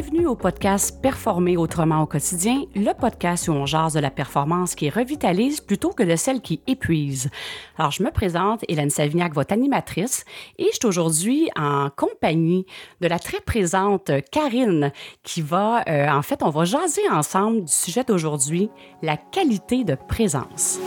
Bienvenue au podcast Performer autrement au quotidien, le podcast où on jase de la performance qui revitalise plutôt que de celle qui épuise. Alors, je me présente, Hélène Savignac, votre animatrice, et je suis aujourd'hui en compagnie de la très présente Karine qui va, euh, en fait, on va jaser ensemble du sujet d'aujourd'hui, la qualité de présence.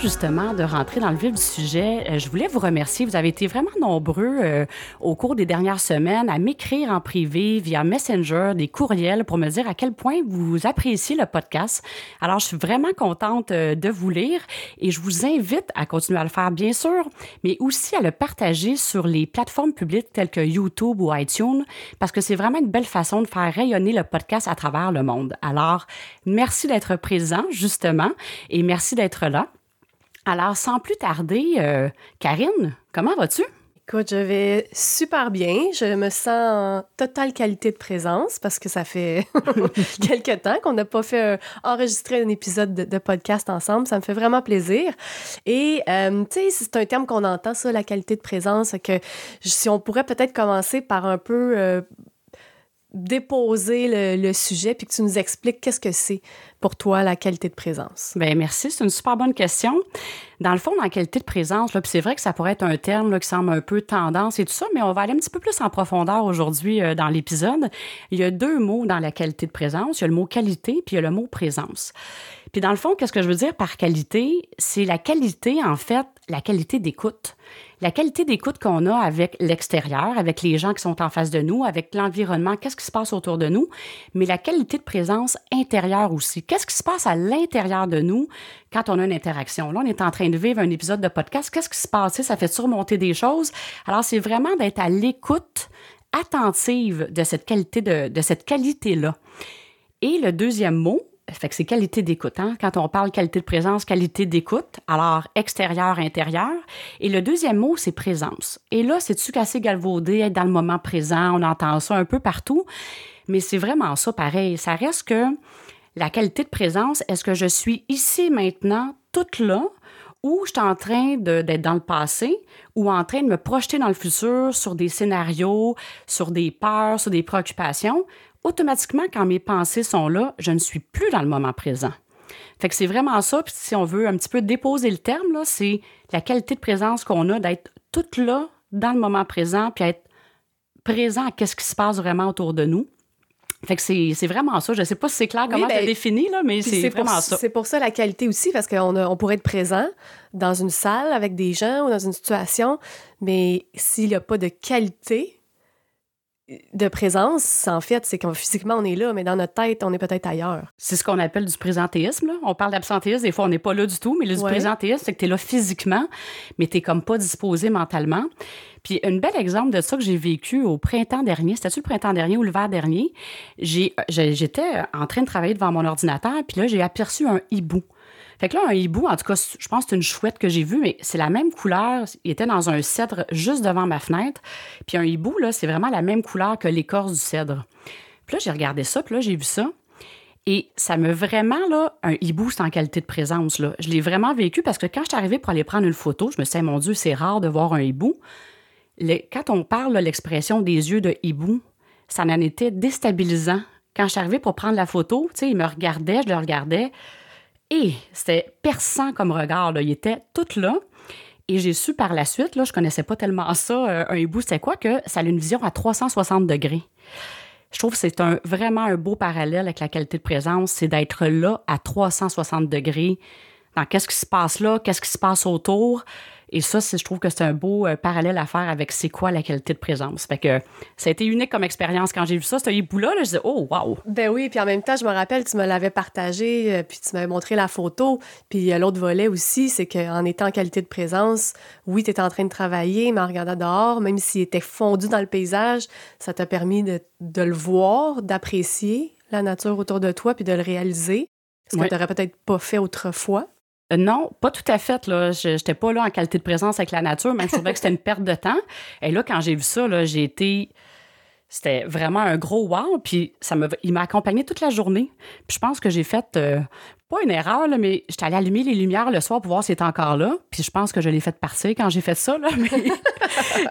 Justement de rentrer dans le vif du sujet, euh, je voulais vous remercier. Vous avez été vraiment nombreux euh, au cours des dernières semaines à m'écrire en privé via Messenger, des courriels pour me dire à quel point vous appréciez le podcast. Alors, je suis vraiment contente euh, de vous lire et je vous invite à continuer à le faire, bien sûr, mais aussi à le partager sur les plateformes publiques telles que YouTube ou iTunes parce que c'est vraiment une belle façon de faire rayonner le podcast à travers le monde. Alors, merci d'être présent, justement, et merci d'être là. Alors, sans plus tarder, euh, Karine, comment vas-tu? Écoute, je vais super bien. Je me sens en totale qualité de présence parce que ça fait quelques temps qu'on n'a pas fait enregistrer un épisode de, podcast ensemble. Ça me fait vraiment plaisir. Et, euh, tu sais, c'est un terme qu'on entend, ça, la qualité de présence, que si on pourrait peut-être commencer par un peu... Euh, déposer le, sujet puis que tu nous expliques qu'est-ce que c'est pour toi la qualité de présence? Bien, merci. C'est une super bonne question. Dans le fond, la qualité de présence, là, puis c'est vrai que ça pourrait être un terme qui semble un peu tendance et tout ça, mais on va aller un petit peu plus en profondeur aujourd'hui euh, dans l'épisode. Il y a deux mots dans la qualité de présence. Il y a le mot qualité, puis il y a le mot présence. Puis dans le fond, qu'est-ce que je veux dire par qualité? C'est la qualité, en fait, la qualité d'écoute. La qualité d'écoute qu'on a avec l'extérieur, avec les gens qui sont en face de nous, avec l'environnement, qu'est-ce qui se passe autour de nous, mais la qualité de présence intérieure aussi. Qu'est-ce qui se passe à l'intérieur de nous quand on a une interaction? Là, on est en train de vivre un épisode de podcast. Qu'est-ce qui se passe? Ça fait surmonter des choses. Alors, c'est vraiment d'être à l'écoute attentive de cette qualité de, de cette qualité-là. Et le deuxième mot, fait que c'est qualité d'écoute. Hein? Quand on parle qualité de présence, qualité d'écoute, alors extérieur, intérieur. Et le deuxième mot, c'est présence. Et là, c'est-tu qu'assez galvaudé, être dans le moment présent, on entend ça un peu partout, mais c'est vraiment ça pareil. Ça reste que la qualité de présence, est-ce que je suis ici maintenant, toute là, ou je suis en train d'être dans le passé ou en train de me projeter dans le futur sur des scénarios, sur des peurs, sur des préoccupations? Automatiquement, quand mes pensées sont là, je ne suis plus dans le moment présent. Fait que c'est vraiment ça. Puis si on veut un petit peu déposer le terme, là, c'est la qualité de présence qu'on a d'être toute là, dans le moment présent, puis être présent à ce qui se passe vraiment autour de nous. Fait que c'est vraiment ça. Je ne sais pas si c'est clair comment oui, défini, là, mais c'est vraiment ça. C'est pour ça la qualité aussi, parce qu'on on pourrait être présent dans une salle avec des gens ou dans une situation, mais s'il n'y a pas de qualité, de présence, en fait, c'est qu'on physiquement on est là, mais dans notre tête, on est peut-être ailleurs. C'est ce qu'on appelle du présentéisme. Là. On parle d'absentéisme, des fois on n'est pas là du tout, mais le présentéisme, c'est que tu es là physiquement, mais tu comme pas disposé mentalement. Puis un bel exemple de ça que j'ai vécu au printemps dernier, c'était-tu le printemps dernier ou l'hiver dernier? J'étais en train de travailler devant mon ordinateur, puis là, j'ai aperçu un hibou. Fait que là, un hibou, en tout cas, je pense que c'est une chouette que j'ai vue, mais c'est la même couleur. Il était dans un cèdre juste devant ma fenêtre. Puis un hibou, là, c'est vraiment la même couleur que l'écorce du cèdre. Puis là, j'ai regardé ça, puis là, j'ai vu ça. Et ça me vraiment, là, un hibou, c'est en qualité de présence, là. Je l'ai vraiment vécu parce que quand je suis arrivée pour aller prendre une photo, je me suis dit, mon Dieu, c'est rare de voir un hibou. quand on parle de l'expression des yeux de hibou, ça en était déstabilisant. Quand je suis arrivée pour prendre la photo, tu sais, il me regardait, je le regardais. Et c'était perçant comme regard. Il était tout là. Et j'ai su par la suite, là, je connaissais pas tellement ça, euh, un hibou, c'est quoi, que ça a une vision à 360 degrés. Je trouve que c'est vraiment un beau parallèle avec la qualité de présence, c'est d'être là à 360 degrés dans qu'est-ce qui se passe là, qu'est-ce qui se passe autour? Et ça, je trouve que c'est un beau euh, parallèle à faire avec c'est quoi la qualité de présence. Fait que ça a été unique comme expérience quand j'ai vu ça, ce hibou-là. je disais, oh, wow! Ben oui, puis en même temps, je me rappelle, tu me l'avais partagé, euh, puis tu m'avais montré la photo. Puis l'autre volet aussi, c'est qu'en étant en qualité de présence, oui, tu étais en train de travailler, mais en regardant dehors, même s'il était fondu dans le paysage, ça t'a permis de, de le voir, d'apprécier la nature autour de toi, puis de le réaliser. Ce que tu n'aurais peut-être pas fait autrefois. Euh, non, pas tout à fait. Là. Je pas là en qualité de présence avec la nature, mais je trouvais que c'était une perte de temps. Et là, quand j'ai vu ça, j'ai été. c'était vraiment un gros wow. Puis ça me, il m'a accompagné toute la journée. Puis je pense que j'ai fait euh, pas une erreur, là, mais j'étais allée allumer les lumières le soir pour voir s'il était encore là. Puis je pense que je l'ai fait partir quand j'ai fait ça. Là, mais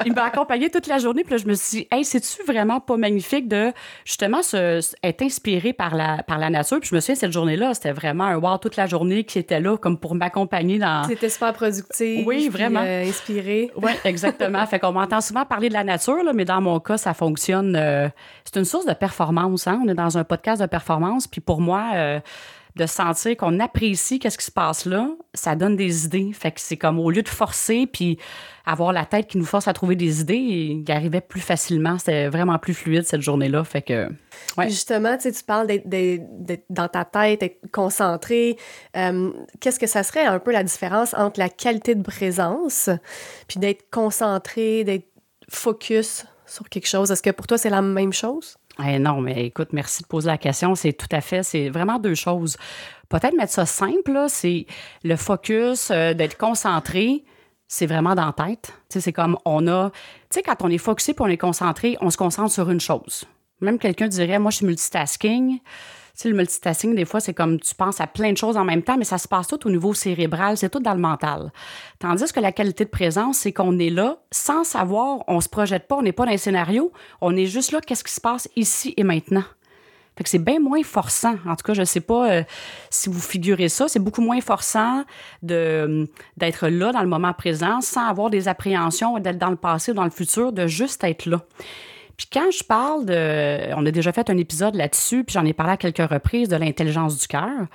il m'a accompagné toute la journée. Puis là, je me suis dit, hey, c'est-tu vraiment pas magnifique de justement se, être inspiré par la, par la nature? Puis je me souviens, cette journée-là, c'était vraiment un wow toute la journée qui était là comme pour m'accompagner dans. C'était super productif. Oui, vraiment. Euh, inspiré. Oui, exactement. fait qu'on m'entend souvent parler de la nature, là, mais dans mon cas, ça fonctionne. Euh, c'est une source de performance. Hein? On est dans un podcast de performance. Puis pour moi, euh, de sentir qu'on apprécie qu'est-ce qui se passe là, ça donne des idées. Fait que c'est comme au lieu de forcer puis avoir la tête qui nous force à trouver des idées, il arrivait plus facilement. C'était vraiment plus fluide cette journée-là. Fait que. Justement, tu parles d'être dans ta tête, d'être concentré. Euh, qu'est-ce que ça serait un peu la différence entre la qualité de présence puis d'être concentré, d'être focus sur quelque chose? Est-ce que pour toi, c'est la même chose? Eh non, mais écoute, merci de poser la question. C'est tout à fait, c'est vraiment deux choses. Peut-être mettre ça simple, c'est le focus, euh, d'être concentré, c'est vraiment dans la tête. c'est comme on a. Tu sais, quand on est focusé et on est concentré, on se concentre sur une chose. Même quelqu'un dirait, moi, je suis multitasking le multitasking, des fois, c'est comme tu penses à plein de choses en même temps, mais ça se passe tout au niveau cérébral, c'est tout dans le mental. Tandis que la qualité de présence, c'est qu'on est là sans savoir, on se projette pas, on n'est pas dans un scénario, on est juste là, qu'est-ce qui se passe ici et maintenant? Fait que c'est bien moins forçant. En tout cas, je sais pas euh, si vous figurez ça, c'est beaucoup moins forçant de, d'être là dans le moment présent sans avoir des appréhensions d'être dans le passé ou dans le futur, de juste être là. Puis quand je parle de. On a déjà fait un épisode là-dessus, puis j'en ai parlé à quelques reprises de l'intelligence du cœur.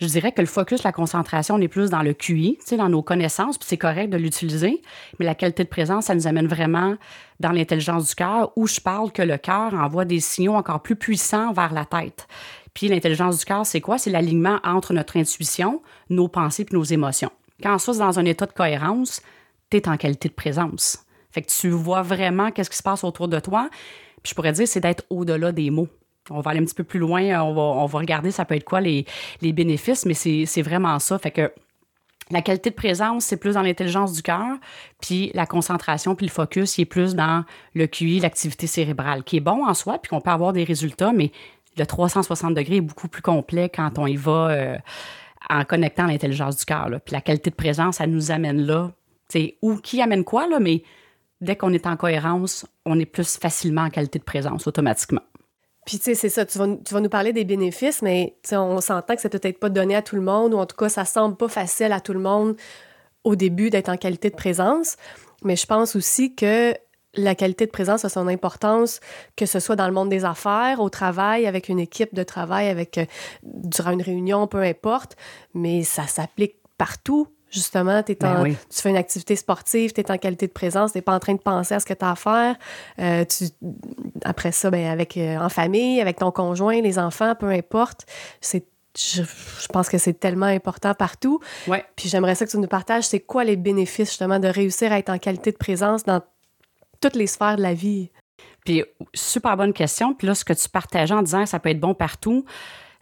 Je dirais que le focus, la concentration, on est plus dans le QI, dans nos connaissances, puis c'est correct de l'utiliser. Mais la qualité de présence, ça nous amène vraiment dans l'intelligence du cœur, où je parle que le cœur envoie des signaux encore plus puissants vers la tête. Puis l'intelligence du cœur, c'est quoi? C'est l'alignement entre notre intuition, nos pensées et nos émotions. Quand ça, c'est dans un état de cohérence, tu es en qualité de présence. Fait que tu vois vraiment qu'est-ce qui se passe autour de toi. Puis je pourrais dire, c'est d'être au-delà des mots. On va aller un petit peu plus loin, on va, on va regarder ça peut être quoi les, les bénéfices, mais c'est vraiment ça. Fait que la qualité de présence, c'est plus dans l'intelligence du cœur, puis la concentration, puis le focus, il est plus dans le QI, l'activité cérébrale, qui est bon en soi, puis qu'on peut avoir des résultats, mais le 360 degrés est beaucoup plus complet quand on y va euh, en connectant l'intelligence du cœur. Puis la qualité de présence, ça nous amène là. Ou qui amène quoi, là, mais dès qu'on est en cohérence, on est plus facilement en qualité de présence automatiquement. Puis, tu sais, c'est ça, tu vas, tu vas, nous parler des bénéfices, mais on s'entend que c'est peut-être pas donné à tout le monde, ou en tout cas, ça semble pas facile à tout le monde au début d'être en qualité de présence. Mais je pense aussi que la qualité de présence a son importance, que ce soit dans le monde des affaires, au travail, avec une équipe de travail, avec euh, durant une réunion, peu importe, mais ça s'applique partout Justement, ben tu fais une activité sportive, tu es en qualité de présence, tu n'es pas en train de penser à ce que tu as à faire. Euh, tu, après ça, ben, avec, euh, en famille, avec ton conjoint, les enfants, peu importe. C'est je, pense que c'est tellement important partout. Ouais. Puis j'aimerais ça que tu nous partages, c'est quoi les bénéfices justement de réussir à être en qualité de présence dans toutes les sphères de la vie? Puis super bonne question. Puis là, ce que tu partageais en disant que ça peut être bon partout,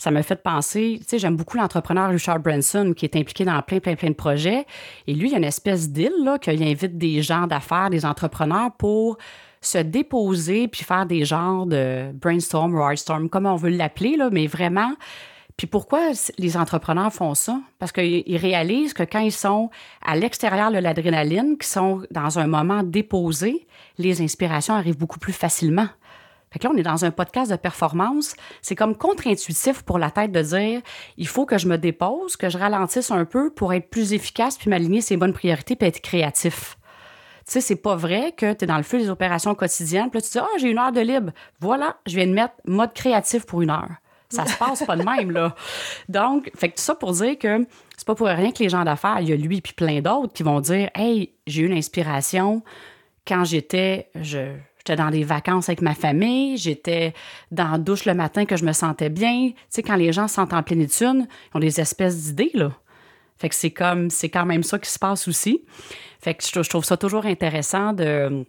ça m'a fait penser, tu sais, j'aime beaucoup l'entrepreneur Richard Branson qui est impliqué dans plein, plein, plein de projets. Et lui, il y a une espèce d'île, là, qu'il invite des gens d'affaires, des entrepreneurs pour se déposer puis faire des genres de brainstorm ou comme on veut l'appeler, là, mais vraiment. Puis pourquoi les entrepreneurs font ça? Parce qu'ils réalisent que quand ils sont à l'extérieur de l'adrénaline, qu'ils sont dans un moment déposé, les inspirations arrivent beaucoup plus facilement. Fait que là, on est dans un podcast de performance. C'est comme contre-intuitif pour la tête de dire il faut que je me dépose, que je ralentisse un peu pour être plus efficace puis m'aligner ses bonnes priorités puis être créatif. Tu sais, c'est pas vrai que tu es dans le feu des opérations quotidiennes, puis là, tu dis Ah, j'ai une heure de libre. Voilà, je viens de mettre mode créatif pour une heure. Ça se passe pas de même, là. Donc, fait que tout ça pour dire que c'est pas pour rien que les gens d'affaires, il y a lui puis plein d'autres qui vont dire Hey, j'ai eu une inspiration quand j'étais. Je, J'étais dans des vacances avec ma famille, j'étais dans la douche le matin que je me sentais bien. Tu sais, quand les gens se sentent en plénitude, ils ont des espèces d'idées, là. Fait que c'est comme, c'est quand même ça qui se passe aussi. Fait que je, trouve ça toujours intéressant de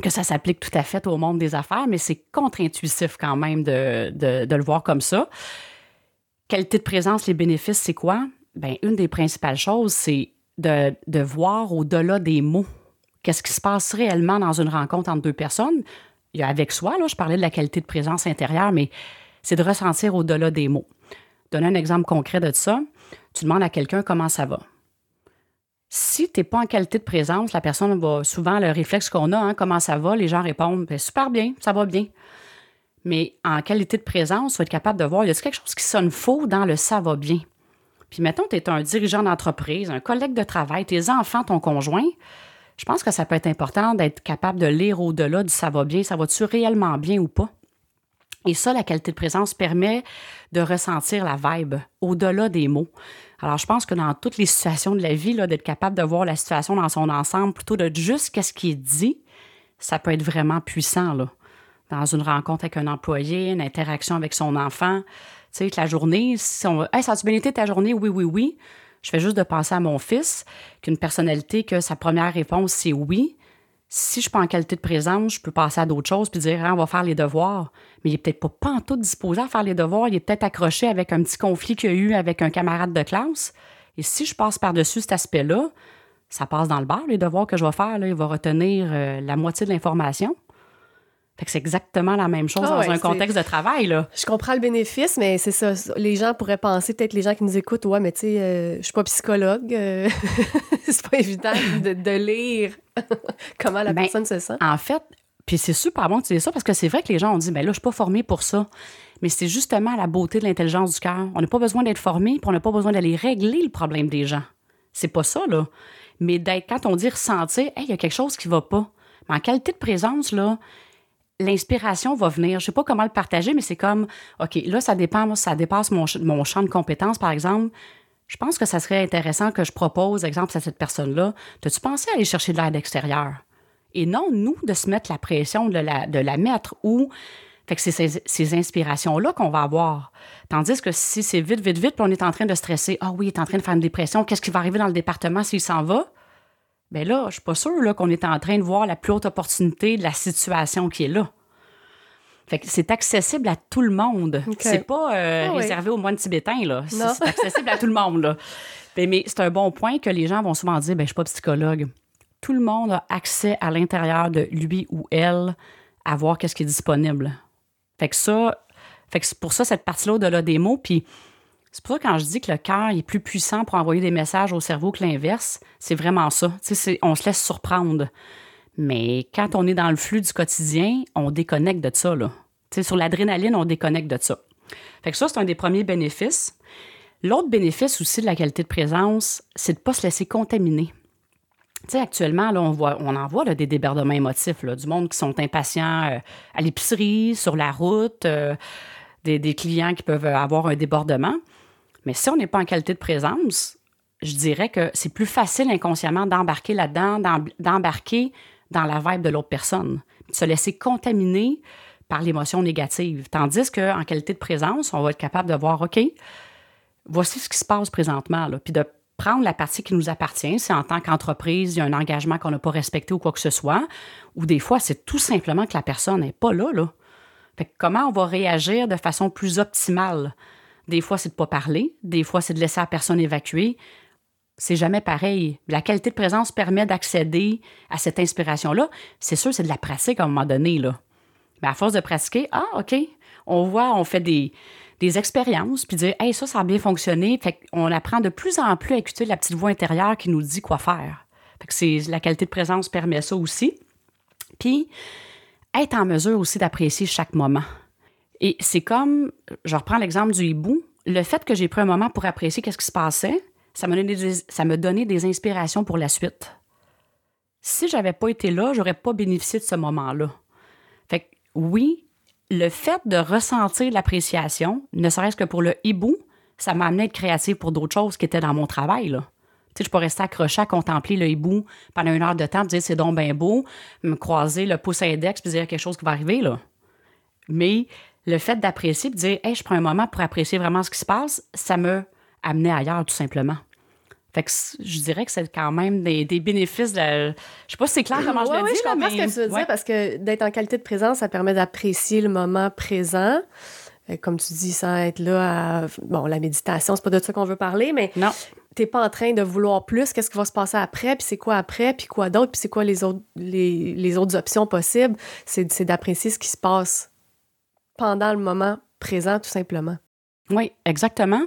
que ça s'applique tout à fait au monde des affaires, mais c'est contre-intuitif quand même de, de, le voir comme ça. Qualité de présence, les bénéfices, c'est quoi? Bien, une des principales choses, c'est de, de voir au-delà des mots qu'est-ce qui se passe réellement dans une rencontre entre deux personnes. il y a avec soi, là, je parlais de la qualité de présence intérieure, mais c'est de ressentir au-delà des mots. Donner un exemple concret de ça, tu demandes à quelqu'un comment ça va. Si tu n'es pas en qualité de présence, la personne va souvent, le réflexe qu'on a, hein, comment ça va, les gens répondent ben, super bien, ça va bien. Mais en qualité de présence, tu vas être capable de voir, il y a quelque chose qui sonne faux dans le ça va bien? Puis mettons, tu es un dirigeant d'entreprise, un collègue de travail, tes enfants, ton conjoint. Je pense que ça peut être important d'être capable de lire au-delà du ça va bien, ça va-tu réellement bien ou pas? Et ça, la qualité de présence permet de ressentir la vibe au-delà des mots. Alors, je pense que dans toutes les situations de la vie, d'être capable de voir la situation dans son ensemble plutôt de juste qu'est-ce qui est dit, ça peut être vraiment puissant. Là. Dans une rencontre avec un employé, une interaction avec son enfant, tu sais, la journée, si on Hey, ça a-tu bien été ta journée? Oui, oui, oui. Je fais juste de penser à mon fils, qu'une personnalité que sa première réponse, c'est oui. Si je suis pas en qualité de présence, je peux passer à d'autres choses puis dire hein, on va faire les devoirs. Mais il est peut-être pas, tout disposé à faire les devoirs. Il est peut-être accroché avec un petit conflit qu'il a eu avec un camarade de classe. Et si je passe par-dessus cet aspect-là, ça passe dans le bar, les devoirs que je vais faire. Il va retenir euh, la moitié de l'information. Fait que c'est exactement la même chose Ah dans ouais, un contexte de travail. Là. Je comprends le bénéfice, mais c'est ça. Les gens pourraient penser, peut-être les gens qui nous écoutent, ouais, mais tu sais, euh, je suis pas psychologue. euh, c'est pas évident de, de lire comment la Ben, personne se sent. En fait, puis c'est super bon que tu dis ça parce que c'est vrai que les gens ont dit, ben là, je suis pas formé pour ça. Mais c'est justement la beauté de l'intelligence du cœur. On n'a pas besoin d'être formé, puis on n'a pas besoin d'aller régler le problème des gens. C'est pas ça, là. Mais d'être, quand on dit ressentir, hey, il y a quelque chose qui va pas. Mais en qualité de présence, là, l'inspiration va venir. Je sais pas comment le partager, mais c'est comme, OK, là, ça dépend, ça dépasse mon, ch- mon champ de compétences, par exemple. Je pense que ça serait intéressant que je propose, exemple, à cette personne-là, t'as-tu pensé à aller chercher de l'aide extérieure? Et non, nous, de se mettre la pression, de la, mettre où. Fait que c'est ces, ces inspirations-là qu'on va avoir. Tandis que si c'est vite, vite, vite, puis on est en train de stresser, ah oui, il est en train de faire une dépression, qu'est-ce qui va arriver dans le département s'il s'en va? Bien là, je suis pas sûre qu'on est en train de voir la plus haute opportunité de la situation qui est là. Fait que c'est accessible à tout le monde. C'est pas euh, Ah oui. réservé aux moines tibétains, là. C'est accessible à tout le monde, là. Ben, mais c'est un bon point que les gens vont souvent dire, ben, je suis pas psychologue. Tout le monde a accès à l'intérieur de lui ou elle à voir qu'est-ce qui est disponible. Fait que ça, fait que c'est pour ça, cette partie-là au-delà des mots, puis c'est pour ça que quand je dis que le cœur est plus puissant pour envoyer des messages au cerveau que l'inverse, c'est vraiment ça. On se laisse surprendre. Mais quand on est dans le flux du quotidien, on déconnecte de ça. Là. Sur l'adrénaline, on déconnecte de ça. Fait que ça, c'est un des premiers bénéfices. L'autre bénéfice aussi de la qualité de présence, c'est de ne pas se laisser contaminer. Actuellement, là, on, voit, on en voit des débordements émotifs, là, du monde qui sont impatients euh, à l'épicerie, sur la route, euh, des clients qui peuvent avoir un débordement. Mais si on n'est pas en qualité de présence, je dirais que c'est plus facile inconsciemment d'embarquer là-dedans, d'em- d'embarquer dans la vibe de l'autre personne, de se laisser contaminer par l'émotion négative. Tandis qu'en qualité de présence, on va être capable de voir, OK, voici ce qui se passe présentement, puis de prendre la partie qui nous appartient. Si en tant qu'entreprise, il y a un engagement qu'on n'a pas respecté ou quoi que ce soit, ou des fois, c'est tout simplement que la personne n'est pas là, là. Comment on va réagir de façon plus optimale? Des fois, c'est de ne pas parler. Des fois, c'est de laisser la personne évacuer. C'est jamais pareil. La qualité de présence permet d'accéder à cette inspiration-là. C'est sûr, c'est de la pratique à un moment donné, là. Mais à force de pratiquer, ah, OK, on voit, on fait des, expériences, puis dire, hey, ça, ça a bien fonctionné. Fait qu'on apprend de plus en plus à écouter la petite voix intérieure qui nous dit quoi faire. Fait que la qualité de présence permet ça aussi. Puis, être en mesure aussi d'apprécier chaque moment. Et c'est comme, je reprends l'exemple du hibou, le fait que j'ai pris un moment pour apprécier qu'est-ce qui se passait, ça me donnait des, ça des inspirations pour la suite. Si j'avais pas été là, j'aurais pas bénéficié de ce moment-là. Fait que oui, le fait de ressentir l'appréciation, ne serait-ce que pour le hibou, ça m'a amené à être créative pour d'autres choses qui étaient dans mon travail. Là. Tu sais, je peux rester accroché à contempler le hibou pendant une heure de temps, dire c'est donc beau, me croiser le pouce index puis dire quelque chose qui va arriver. Là. Mais le fait d'apprécier puis dire hey, je prends un moment pour apprécier vraiment ce qui se passe, ça me amenait ailleurs tout simplement. Fait que je dirais que c'est quand même des, des bénéfices. De, je sais pas si c'est clair comment je Ouais, le dis. je comprends mais- ce que tu veux ouais. dire parce que d'être en qualité de présence, ça permet d'apprécier le moment présent. Euh, comme tu dis, sans être là à... Bon, la méditation, c'est pas de ça qu'on veut parler, mais Non. t'es pas en train de vouloir plus, qu'est-ce qui va se passer après, puis c'est quoi après, puis quoi d'autre, puis c'est quoi les autres, les, les autres options possibles. C'est d'apprécier ce qui se passe pendant le moment présent, tout simplement. Oui, exactement.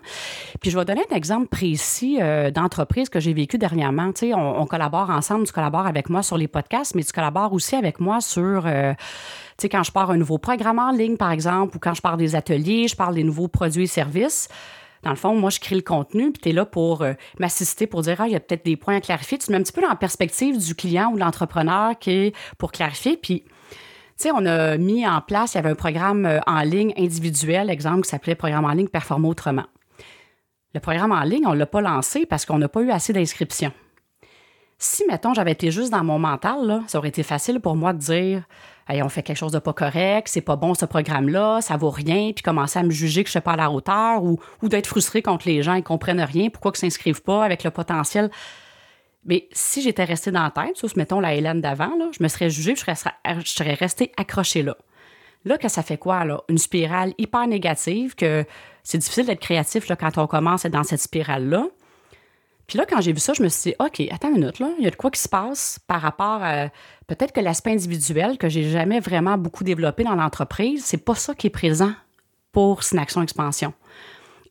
Puis je vais donner un exemple précis euh, d'entreprise que j'ai vécu dernièrement. Tu sais, on, collabore ensemble, tu collabores avec moi sur les podcasts, mais tu collabores aussi avec moi sur, euh, tu sais, quand je pars un nouveau programme en ligne, par exemple, ou quand je pars des ateliers, je parle des nouveaux produits et services. Dans le fond, moi, je crée le contenu, puis tu es là pour euh, m'assister, pour dire, ah, il y a peut-être des points à clarifier. Tu te mets un petit peu dans la perspective du client ou de l'entrepreneur qui est pour clarifier. Puis on a mis en place, il y avait un programme euh, en ligne individuel, exemple, qui s'appelait Programme en ligne Performer autrement. Le programme en ligne, on ne l'a pas lancé parce qu'on n'a pas eu assez d'inscriptions. Si, mettons, j'avais été juste dans mon mental, ça aurait été facile pour moi de dire hey, on fait quelque chose de pas correct, c'est pas bon ce programme-là, ça vaut rien, puis commencer à me juger que je suis pas à la hauteur ou, d'être frustré contre les gens, ils comprennent rien, pourquoi ils s'inscrivent pas avec le potentiel. Mais si j'étais restée dans la tête, ça, mettons la Hélène d'avant, je me serais jugée, je serais, je serais restée accrochée là. Là, que ça fait quoi, là? Une spirale hyper négative, que c'est difficile d'être créatif là, quand on commence à être dans cette spirale-là. Puis là, quand j'ai vu ça, je me suis dit, OK, attends une minute, là, il y a de quoi qui se passe par rapport à peut-être que l'aspect individuel que j'ai jamais vraiment beaucoup développé dans l'entreprise, c'est pas ça qui est présent pour Synaction Expansion.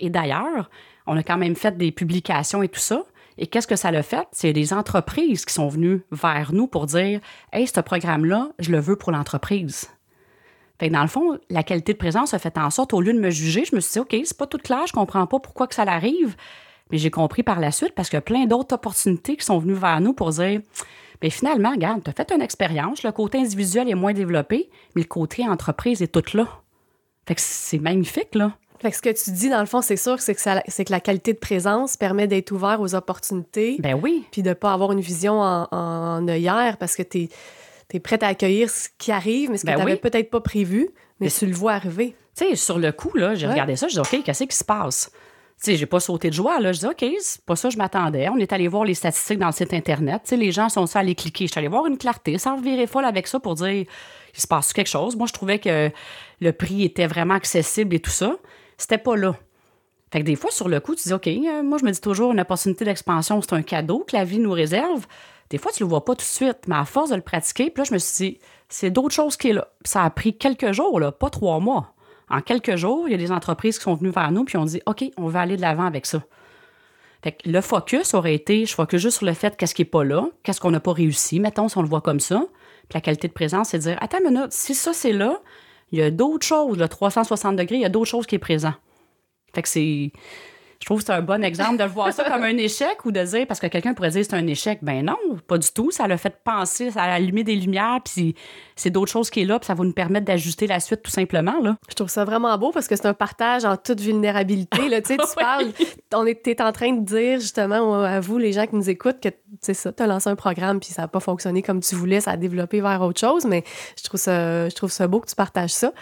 Et d'ailleurs, on a quand même fait des publications et tout ça. Et qu'est-ce que ça l'a fait? C'est des entreprises qui sont venues vers nous pour dire Hey, ce programme-là, je le veux pour l'entreprise. Fait que dans le fond, la qualité de présence a fait en sorte, au lieu de me juger, je me suis dit, OK, c'est pas tout clair, je comprends pas pourquoi que ça l'arrive. Mais j'ai compris par la suite parce a plein d'autres opportunités qui sont venues vers nous pour dire Bien, finalement, regarde, tu as fait une expérience, le côté individuel est moins développé, mais le côté entreprise est tout là. Fait que c'est magnifique, là. Fait que ce que tu dis, dans le fond, c'est sûr, c'est que, ça- que la qualité de présence permet d'être ouvert aux opportunités, Ben oui. puis de ne pas avoir une vision en, en œillère parce que tu es, prête à accueillir ce qui arrive, mais ce que Ben tu n'avais oui. peut-être pas prévu, mais Mais tu le vois arriver. Tu sais, sur le coup, là, j'ai Ouais. regardé ça, je dis, OK, qu'est-ce qui se passe? Tu sais, j'ai pas sauté de joie, là. Je dis, OK, c'est pas ça que je m'attendais. On est allé voir les statistiques dans le site Internet. Tu sais, les gens sont ça cliquer? Je suis allée voir une clarté, sans virer folle avec ça pour dire, il se passe quelque chose? Moi, je trouvais que le prix était vraiment accessible et tout ça. C'était pas là. Fait que des fois, sur le coup, tu dis, OK, euh, moi, je me dis toujours, une opportunité d'expansion, c'est un cadeau que la vie nous réserve. Des fois, tu le vois pas tout de suite, mais à force de le pratiquer, puis là, je me suis dit, c'est d'autres choses qui est là. Puis ça a pris quelques jours, là, pas trois mois. En quelques jours, il y a des entreprises qui sont venues vers nous puis ont dit, OK, on va aller de l'avant avec ça. Fait que le focus aurait été, je focus juste sur le fait qu'est-ce qui n'est pas là, qu'est-ce qu'on n'a pas réussi, mettons, si on le voit comme ça. Puis la qualité de présence, c'est de dire, attends une minute, si ça c'est là, il y a d'autres choses, le 360 degrés, il y a d'autres choses qui est présent. Fait que c'est. Je trouve que c'est un bon exemple de voir ça comme un échec ou de dire, parce que quelqu'un pourrait dire c'est un échec. Ben non, pas du tout. Ça l'a fait penser, ça a allumé des lumières, puis c'est d'autres choses qui est là, puis ça va nous permettre d'ajuster la suite tout simplement. Là. Je trouve ça vraiment beau parce que c'est un partage en toute vulnérabilité. Là. Tu sais, tu parles, on est, en train de dire justement à vous, les gens qui nous écoutent, que c'est ça, tu as lancé un programme puis ça n'a pas fonctionné comme tu voulais, ça a développé vers autre chose, mais je trouve ça, je trouve ça beau que tu partages ça.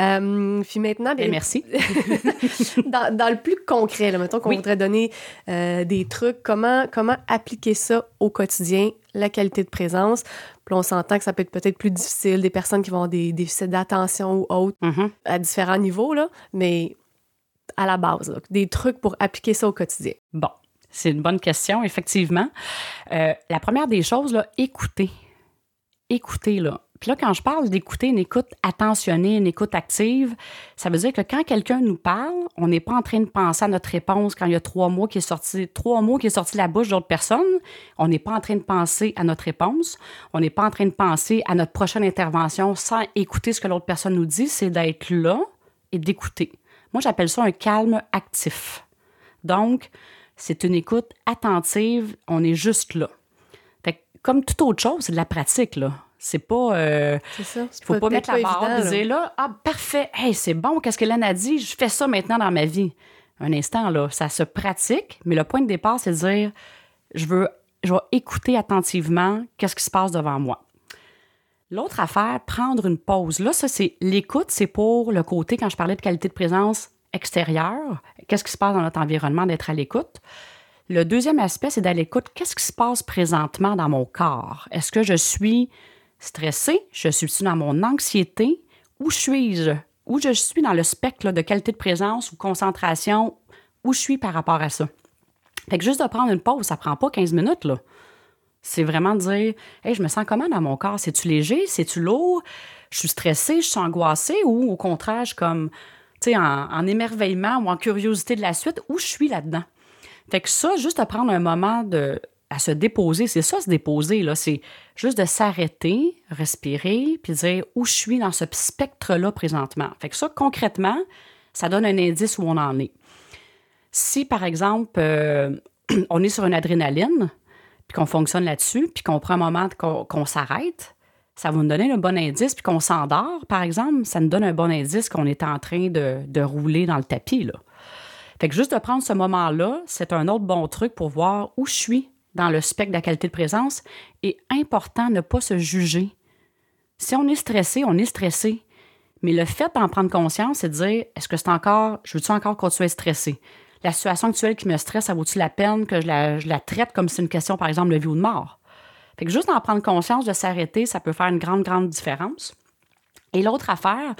Euh, puis maintenant, bien, Ben, merci. dans, dans le plus concret, là, mettons qu'on Oui. voudrait donner euh, des trucs, comment, comment appliquer ça au quotidien, la qualité de présence? Puis on s'entend que ça peut être peut-être plus difficile, des personnes qui vont avoir des déficits d'attention ou autres Mhm. à différents niveaux, là, mais à la base, là, des trucs pour appliquer ça au quotidien. Bon, c'est une bonne question, effectivement. Euh, la première des choses, là, écouter. Écouter, là. Là, quand je parle d'écouter, une écoute attentionnée, une écoute active, ça veut dire que quand quelqu'un nous parle, on n'est pas en train de penser à notre réponse quand il y a trois mots qui est sorti, trois mots qui de la bouche d'autres personnes. On n'est pas en train de penser à notre réponse. On n'est pas en train de penser à notre prochaine intervention sans écouter ce que l'autre personne nous dit. C'est d'être là et d'écouter. Moi, j'appelle ça un calme actif. Donc, c'est une écoute attentive, on est juste là. Fait que, comme toute autre chose, c'est de la pratique, là. C'est pas. euh, C'est ça. il faut pas mettre la barre évident, et dire là, ah, parfait, hey, c'est bon, qu'est-ce que Hélène a dit, je fais ça maintenant dans ma vie. Un instant, là, ça se pratique, mais le point de départ, c'est de dire, je veux, je vais écouter attentivement qu'est-ce qui se passe devant moi. L'autre affaire, prendre une pause. Là, ça, c'est l'écoute, c'est pour le côté, quand je parlais de qualité de présence extérieure, qu'est-ce qui se passe dans notre environnement, d'être à l'écoute? Le deuxième aspect, c'est d'aller l'écoute, qu'est-ce qui se passe présentement dans mon corps? Est-ce que je suis stressée? Je suis dans mon anxiété? Où suis-je? Où je suis dans le spectre de qualité de présence ou concentration, où je suis par rapport à ça? Fait que juste de prendre une pause, ça prend pas 15 minutes, là. C'est vraiment de dire, hey, je me sens comment dans mon corps? C'est-tu léger? C'est-tu lourd? Je suis stressée? Je suis angoissée? Ou au contraire, je comme, tu sais, en, émerveillement ou en curiosité de la suite? Où je suis là-dedans? Fait que ça, juste de prendre un moment de, à se déposer, c'est ça, se déposer, là. C'est juste de s'arrêter, respirer, puis dire où je suis dans ce spectre-là présentement. Fait que ça, concrètement, ça donne un indice où on en est. Si, par exemple, euh, on est sur une adrénaline, puis qu'on fonctionne là-dessus, puis qu'on prend un moment qu'on s'arrête, ça va nous donner un bon indice, puis qu'on s'endort, par exemple, ça nous donne un bon indice qu'on est en train de, de, rouler dans le tapis. Là. Fait que juste de prendre ce moment-là, c'est un autre bon truc pour voir où je suis dans le spectre de la qualité de présence. Et important de ne pas se juger. Si on est stressé, on est stressé. Mais le fait d'en prendre conscience, c'est de dire est-ce que c'est encore, je veux-tu encore continuer à stresser? La situation actuelle qui me stresse, ça vaut-tu la peine que je la, traite comme si c'est une question, par exemple, de vie ou de mort? Fait que juste d'en prendre conscience, de s'arrêter, ça peut faire une grande, grande différence. Et l'autre affaire,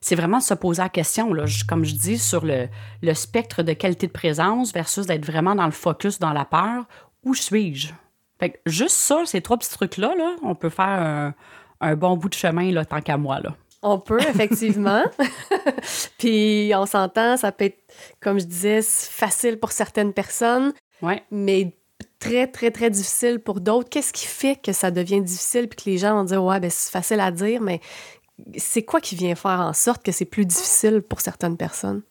c'est vraiment se poser la question, là, comme je dis, sur le, spectre de qualité de présence versus d'être vraiment dans le focus, dans la peur où suis-je? Fait juste ça, ces trois petits trucs-là, là, on peut faire un, bon bout de chemin, là, tant qu'à moi, là. On peut, effectivement. Puis on s'entend, ça peut être, comme je disais, facile pour certaines personnes, ouais. mais très, très, très difficile pour d'autres. Qu'est-ce qui fait que ça devient difficile puis que les gens vont dire Ouais, ben c'est facile à dire, mais c'est quoi qui vient faire en sorte que c'est plus difficile pour certaines personnes?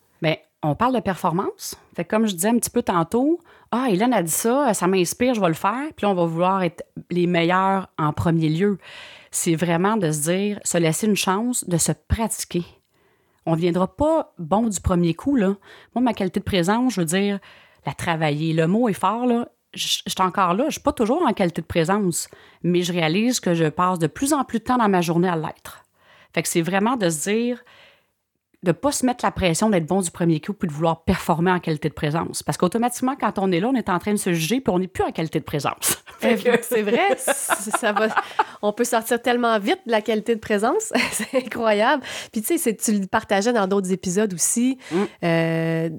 On parle de performance. Fait comme je disais un petit peu tantôt, ah, Hélène a dit ça, ça m'inspire, je vais le faire. Puis là, on va vouloir être les meilleurs en premier lieu. C'est vraiment de se dire, se laisser une chance de se pratiquer. On ne viendra pas bon du premier coup, là. Moi, ma qualité de présence, je veux dire, la travailler. Le mot est fort, là. Je suis encore là, je ne suis pas toujours en qualité de présence, mais je réalise que je passe de plus en plus de temps dans ma journée à l'être. Fait que c'est vraiment de se dire, de ne pas se mettre la pression d'être bon du premier coup puis de vouloir performer en qualité de présence. Parce qu'automatiquement, quand on est là, on est en train de se juger puis on n'est plus en qualité de présence. c'est vrai, ça va, on peut sortir tellement vite de la qualité de présence. c'est incroyable. Puis tu sais, tu le partageais dans d'autres épisodes aussi, mm. euh,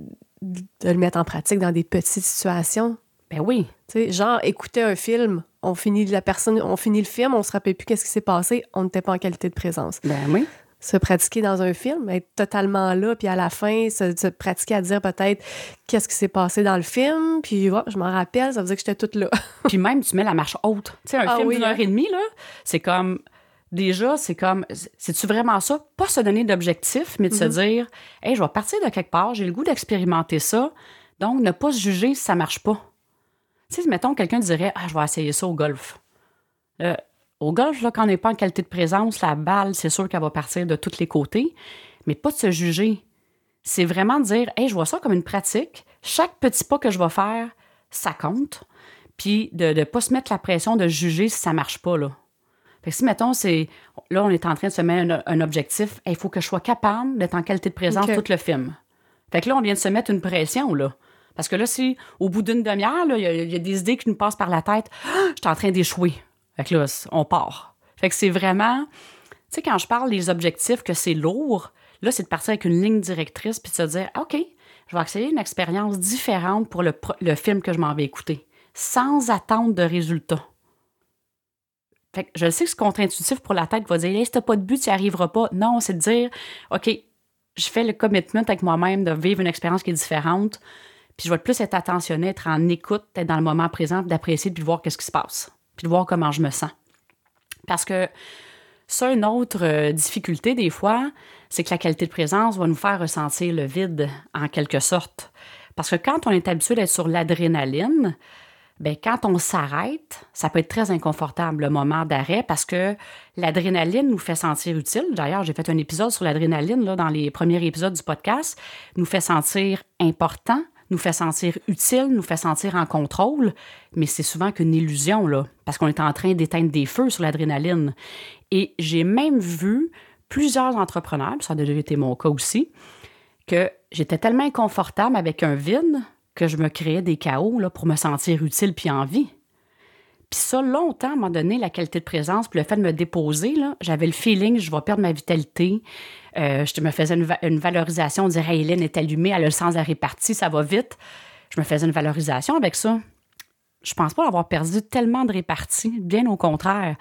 de le mettre en pratique dans des petites situations. Ben oui. Tu sais, genre, écouter un film, on finit la personne, on finit le film, on se rappelle plus qu'est-ce qui s'est passé, on n'était pas en qualité de présence. Ben oui se pratiquer dans un film, être totalement là, puis à la fin, se, pratiquer à dire peut-être qu'est-ce qui s'est passé dans le film, puis je m'en rappelle, ça veut dire que j'étais toute là. puis même, tu mets la marche haute. Tu sais, un ah film d'une heure hein? et demie, là, c'est comme. Déjà, c'est comme, c'est-tu vraiment ça? Pas se donner d'objectif, mais de se mm-hmm. dire, hey, je vais partir de quelque part, j'ai le goût d'expérimenter ça. Donc, ne pas se juger si ça marche pas. Tu sais, mettons, quelqu'un dirait, ah, je vais essayer ça au golf. Euh, au golf, là, quand on n'est pas en qualité de présence, la balle, c'est sûr qu'elle va partir de tous les côtés, mais pas de se juger. C'est vraiment de dire, hey, je vois ça comme une pratique. Chaque petit pas que je vais faire, ça compte. Puis de ne pas se mettre la pression de juger si ça marche pas, là. Fait que si, mettons, c'est. Là, on est en train de se mettre un, objectif, il faut que je sois capable d'être en qualité de présence tout le film. Fait que là, on vient de se mettre une pression, là. Parce que là, si au bout d'une demi-heure, il y, a des idées qui nous passent par la tête, ah, je suis en train d'échouer. Fait que là, on part. Fait que c'est vraiment, tu sais, quand je parle des objectifs, que c'est lourd, là, c'est de partir avec une ligne directrice puis de se dire, OK, je vais accéder une expérience différente pour le, film que je m'en vais écouter, sans attendre de résultats. Fait que je sais que c'est contre-intuitif pour la tête va dire, hey, si t'as pas de but, tu n'y arriveras pas. Non, c'est de dire, OK, je fais le commitment avec moi-même de vivre une expérience qui est différente, puis je vais plus être attentionné, être en écoute, être dans le moment présent, d'apprécier, puis de voir qu'est-ce qui se passe puis de voir comment je me sens. Parce que ça, une autre euh, difficulté des fois, c'est que la qualité de présence va nous faire ressentir le vide en quelque sorte. Parce que quand on est habitué d'être sur l'adrénaline, bien, quand on s'arrête, ça peut être très inconfortable le moment d'arrêt parce que l'adrénaline nous fait sentir utile. D'ailleurs, j'ai fait un épisode sur l'adrénaline dans les premiers épisodes du podcast, nous fait sentir important, nous fait sentir utile, nous fait sentir en contrôle, mais c'est souvent qu'une illusion, là, parce qu'on est en train d'éteindre des feux sur l'adrénaline. Et j'ai même vu plusieurs entrepreneurs, ça a déjà été mon cas aussi, que j'étais tellement inconfortable avec un vide que je me créais des chaos là, pour me sentir utile puis en vie. Puis ça, longtemps, à un moment donné, la qualité de présence, puis le fait de me déposer, j'avais le feeling je vais perdre ma vitalité. Euh, je me faisais une, valorisation, on dirait Hélène est allumée, elle a le sens la répartie, ça va vite. Je me faisais une valorisation avec ça je pense pas avoir perdu tellement de répartie, bien au contraire.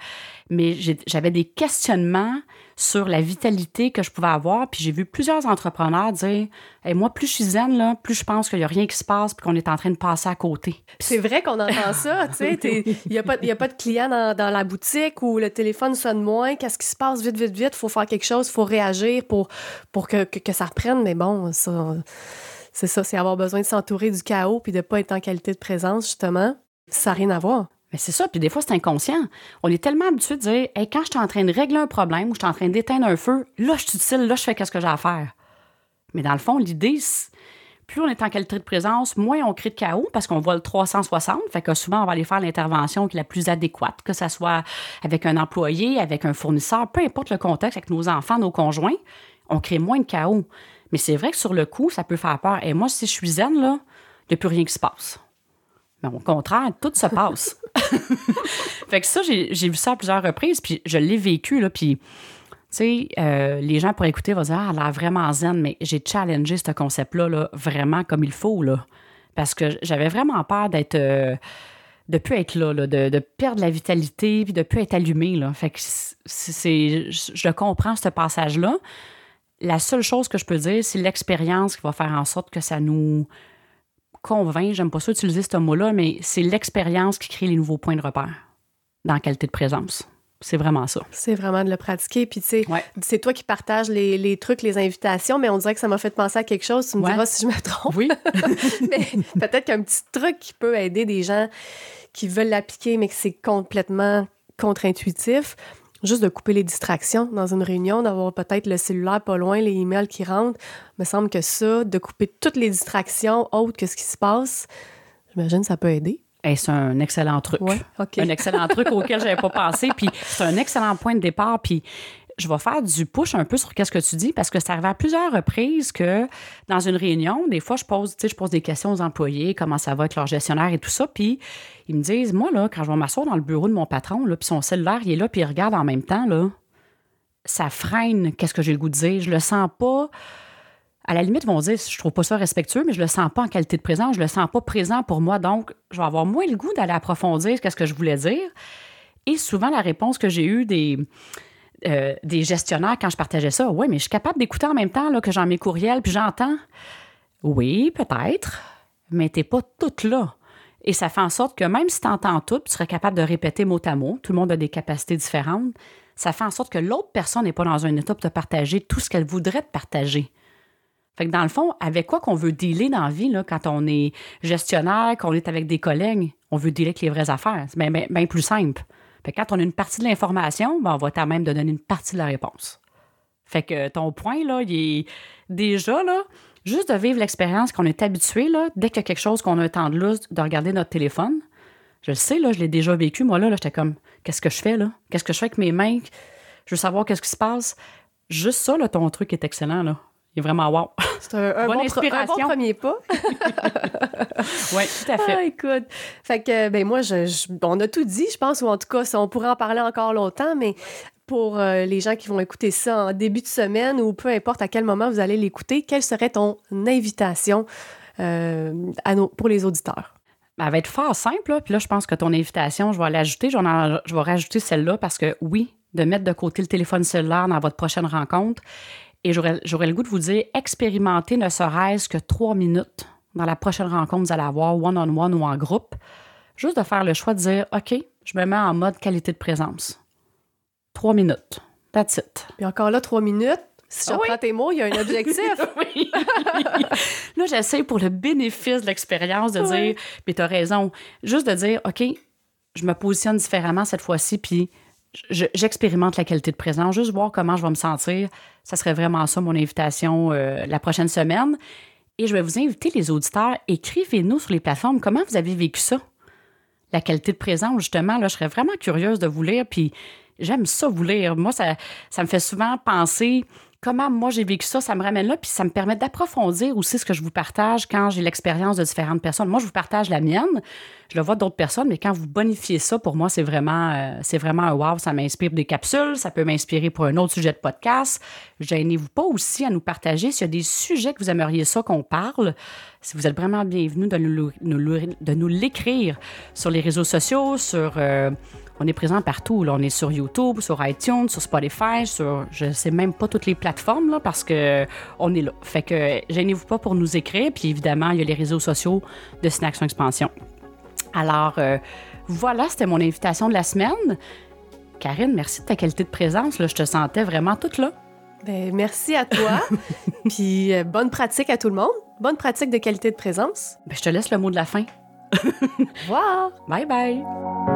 Mais j'avais des questionnements sur la vitalité que je pouvais avoir. Puis j'ai vu plusieurs entrepreneurs dire hey, Moi, plus je suis zen, là, plus je pense qu'il n'y a rien qui se passe puis qu'on est en train de passer à côté. C'est vrai qu'on entend ça. Il n'y a, pas, a pas de client dans, la boutique où le téléphone sonne moins. Qu'est-ce qui se passe? Vite, vite, vite? Il faut faire quelque chose, il faut réagir pour, pour que, que, que ça reprenne. Mais bon, ça c'est ça, c'est avoir besoin de s'entourer du chaos puis de ne pas être en qualité de présence, justement. Ça n'a rien à voir. Mais c'est ça, puis des fois, c'est inconscient. On est tellement habitué de dire hey, quand je suis en train de régler un problème ou je suis en train d'éteindre un feu, là, je suis utile, là, je fais qu'est-ce que j'ai à faire. Mais dans le fond, l'idée, plus on est en qualité de présence, moins on crée de chaos parce qu'on voit le 360. Fait que souvent, on va aller faire l'intervention qui est la plus adéquate, que ce soit avec un employé, avec un fournisseur, peu importe le contexte, avec nos enfants, nos conjoints, on crée moins de chaos. Mais c'est vrai que sur le coup, ça peut faire peur. Et moi, si je suis zen, là, il n'y a plus rien qui se passe. Mais au contraire, tout se passe. fait que ça, j'ai vu ça à plusieurs reprises, puis je l'ai vécu, là, puis... Tu sais, euh, les gens pour écouter vont dire Ah, elle a l'air vraiment zen, mais j'ai challengé ce concept-là là, vraiment comme il faut. Là, parce que j'avais vraiment peur d'être. Euh, de plus être là, de, perdre la vitalité, puis de plus être allumé. Là. Fait que c'est, je comprends ce passage-là. La seule chose que je peux dire, c'est l'expérience qui va faire en sorte que ça nous convainc, j'aime pas ça utiliser ce mot-là, mais c'est l'expérience qui crée les nouveaux points de repère dans la qualité de présence. C'est vraiment ça. C'est vraiment de le pratiquer. Puis, tu sais, c'est toi qui partages les, trucs, les invitations, mais on dirait que ça m'a fait penser à quelque chose. Tu me diras si je me trompe. Oui. mais peut-être qu'un petit truc qui peut aider des gens qui veulent l'appliquer, mais que c'est complètement contre-intuitif juste de couper les distractions dans une réunion, d'avoir peut-être le cellulaire pas loin, les emails qui rentrent. Il me semble que ça, de couper toutes les distractions autres que ce qui se passe, j'imagine que ça peut aider. c'est un excellent truc. Un excellent truc auquel je n'avais pas pensé. Puis c'est un excellent point de départ. Puis je vais faire du push un peu sur qu'est-ce que tu dis parce que c'est arrivé à plusieurs reprises que dans une réunion, des fois, je pose, je pose des questions aux employés, comment ça va avec leur gestionnaire et tout ça. Puis ils me disent, moi, là, quand je vais m'asseoir dans le bureau de mon patron, là, puis son cellulaire, il est là, puis il regarde en même temps, là, ça freine qu'est-ce que j'ai le goût de dire. Je le sens pas. À la limite, ils vont dire, je trouve pas ça respectueux, mais je le sens pas en qualité de présence, je le sens pas présent pour moi. Donc, je vais avoir moins le goût d'aller approfondir qu'est-ce que je voulais dire. Et souvent, la réponse que j'ai eue des, euh, des gestionnaires quand je partageais ça. Oui, mais je suis capable d'écouter en même temps là, que j'en mes courriels, puis j'entends. Oui, peut-être, mais tu pas toute là. Et ça fait en sorte que même si tu entends tout, tu serais capable de répéter mot à mot, tout le monde a des capacités différentes, ça fait en sorte que l'autre personne n'est pas dans un état de partager tout ce qu'elle voudrait te partager. Fait que dans le fond, avec quoi qu'on veut dealer dans la vie, quand on est gestionnaire, qu'on est avec des collègues, on veut dealer avec les vraies affaires. C'est bien plus simple quand on a une partie de l'information, ben, on va être même de donner une partie de la réponse. Fait que ton point, là, il est déjà, là, juste de vivre l'expérience qu'on est habitué, là, dès qu'il y a quelque chose qu'on a un temps de lousse, de regarder notre téléphone. Je le sais, là, je l'ai déjà vécu. Moi, là, là j'étais comme, qu'est-ce que je fais, là? Qu'est-ce que je fais avec mes mains? Je veux savoir qu'est-ce qui se passe. Juste ça, là, ton truc est excellent, là. Il est vraiment wow. C'est un, bon, premier pas. oui, tout à fait. Ah, écoute. Fait que, ben moi, je, on a tout dit, je pense, ou en tout cas, on pourrait en parler encore longtemps, mais pour euh, les gens qui vont écouter ça en début de semaine ou peu importe à quel moment vous allez l'écouter, quelle serait ton invitation euh, à nos, pour les auditeurs? Ben, elle va être fort simple. Là. Puis là, je pense que ton invitation, je vais l'ajouter. Je, je vais rajouter celle-là parce que oui, de mettre de côté le téléphone cellulaire dans votre prochaine rencontre, et j'aurais le goût de vous dire, expérimenter ne serait-ce que trois minutes dans la prochaine rencontre que vous allez avoir, one-on-one ou en groupe. Juste de faire le choix de dire, OK, je me mets en mode qualité de présence. Trois minutes. That's it. Puis encore là, trois minutes. Si je ah tes mots, il y a un objectif. oui. là, j'essaie pour le bénéfice de l'expérience de dire, mais tu as raison, juste de dire, OK, je me positionne différemment cette fois-ci, puis j'expérimente la qualité de présence, juste voir comment je vais me sentir. Ça serait vraiment ça mon invitation euh, la prochaine semaine. Et je vais vous inviter, les auditeurs, écrivez-nous sur les plateformes comment vous avez vécu ça. La qualité de présence, justement, là, je serais vraiment curieuse de vous lire, puis j'aime ça vous lire. Moi, ça, ça me fait souvent penser comment moi j'ai vécu ça, ça me ramène là, puis ça me permet d'approfondir aussi ce que je vous partage quand j'ai l'expérience de différentes personnes. Moi, je vous partage la mienne, je le vois d'autres personnes, mais quand vous bonifiez ça, pour moi, c'est vraiment, euh, vraiment un wow. Ça m'inspire des capsules, ça peut m'inspirer pour un autre sujet de podcast. Gênez-vous pas aussi à nous partager s'il y a des sujets que vous aimeriez ça qu'on parle. Si vous êtes vraiment bienvenue de nous, de nous l'écrire sur les réseaux sociaux, sur... Euh, on est présent partout. On est sur YouTube, sur iTunes, sur Spotify, sur je sais même pas toutes les plateformes là, parce que on est là. Fait que gênez-vous pas pour nous écrire. Puis évidemment, il y a les réseaux sociaux de Synaction Expansion. Alors euh, voilà, c'était mon invitation de la semaine. Karine, merci de ta qualité de présence. Là. Je te sentais vraiment toute là. Ben, merci à toi. Puis euh, bonne pratique à tout le monde. Bonne pratique de qualité de présence. Ben, je te laisse le mot de la fin. Au revoir. Bye bye.